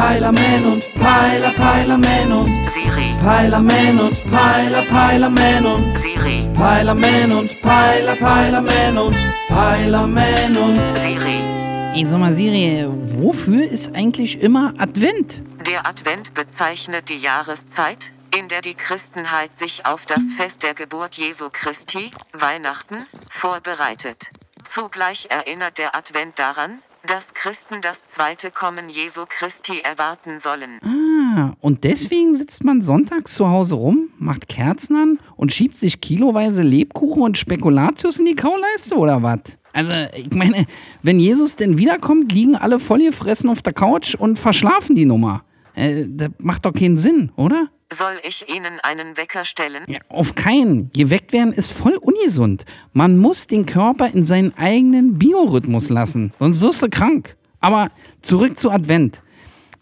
Peilerman und Peiler, Peilerman und Siri, Peilerman und Peiler, Peilerman und Siri, Peilerman und Peiler, Peilerman und Peilerman und Siri. Ey, sag mal, Siri, wofür ist eigentlich immer Advent? Der Advent bezeichnet die Jahreszeit, in der die Christenheit sich auf das Fest der Geburt Jesu Christi, Weihnachten, vorbereitet. Zugleich erinnert der Advent daran, dass Christen das zweite Kommen Jesu Christi erwarten sollen. Ah, und deswegen sitzt man sonntags zu Hause rum, macht Kerzen an und schiebt sich kiloweise Lebkuchen und Spekulatius in die Kauleiste oder was? Also, ich meine, wenn Jesus denn wiederkommt, liegen alle vollgefressen auf der Couch und verschlafen die Nummer. Äh, das macht doch keinen Sinn, oder? Soll ich Ihnen einen Wecker stellen? Ja, auf keinen. Geweckt werden ist voll ungesund. Man muss den Körper in seinen eigenen Biorhythmus lassen, sonst wirst du krank. Aber zurück zu Advent.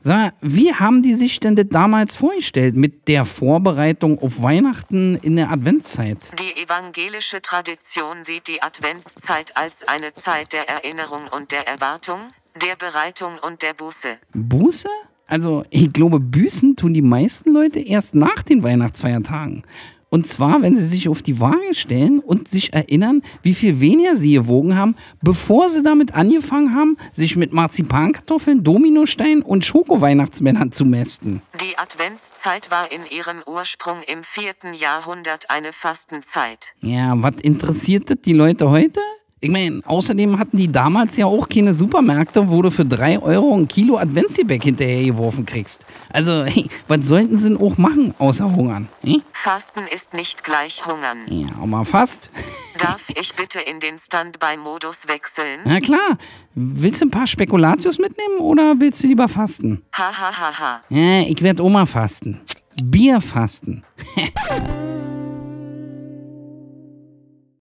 Sag mal, wie haben die sich denn das damals vorgestellt mit der Vorbereitung auf Weihnachten in der Adventszeit? Die evangelische Tradition sieht die Adventszeit als eine Zeit der Erinnerung und der Erwartung, der Bereitung und der Buße. Buße? Also, ich glaube, büßen tun die meisten Leute erst nach den Weihnachtsfeiertagen. Und zwar, wenn sie sich auf die Waage stellen und sich erinnern, wie viel weniger sie gewogen haben, bevor sie damit angefangen haben, sich mit Marzipankartoffeln, Dominosteinen und Schoko-Weihnachtsmännern zu mästen. Die Adventszeit war in ihrem Ursprung im vierten Jahrhundert eine Fastenzeit. Ja, was interessiert das die Leute heute? Ich meine, außerdem hatten die damals ja auch keine Supermärkte, wo du für 3 Euro ein Kilo Adventsgebäck hinterhergeworfen kriegst. Also, hey, was sollten sie denn auch machen, außer hungern? Hm? Fasten ist nicht gleich Hungern. Ja, aber fast. Darf ich bitte in den Standby-Modus wechseln? Na klar. Willst du ein paar Spekulatius mitnehmen oder willst du lieber fasten? Ha ha ha ha. Ja, ich werd Oma fasten. Bier fasten.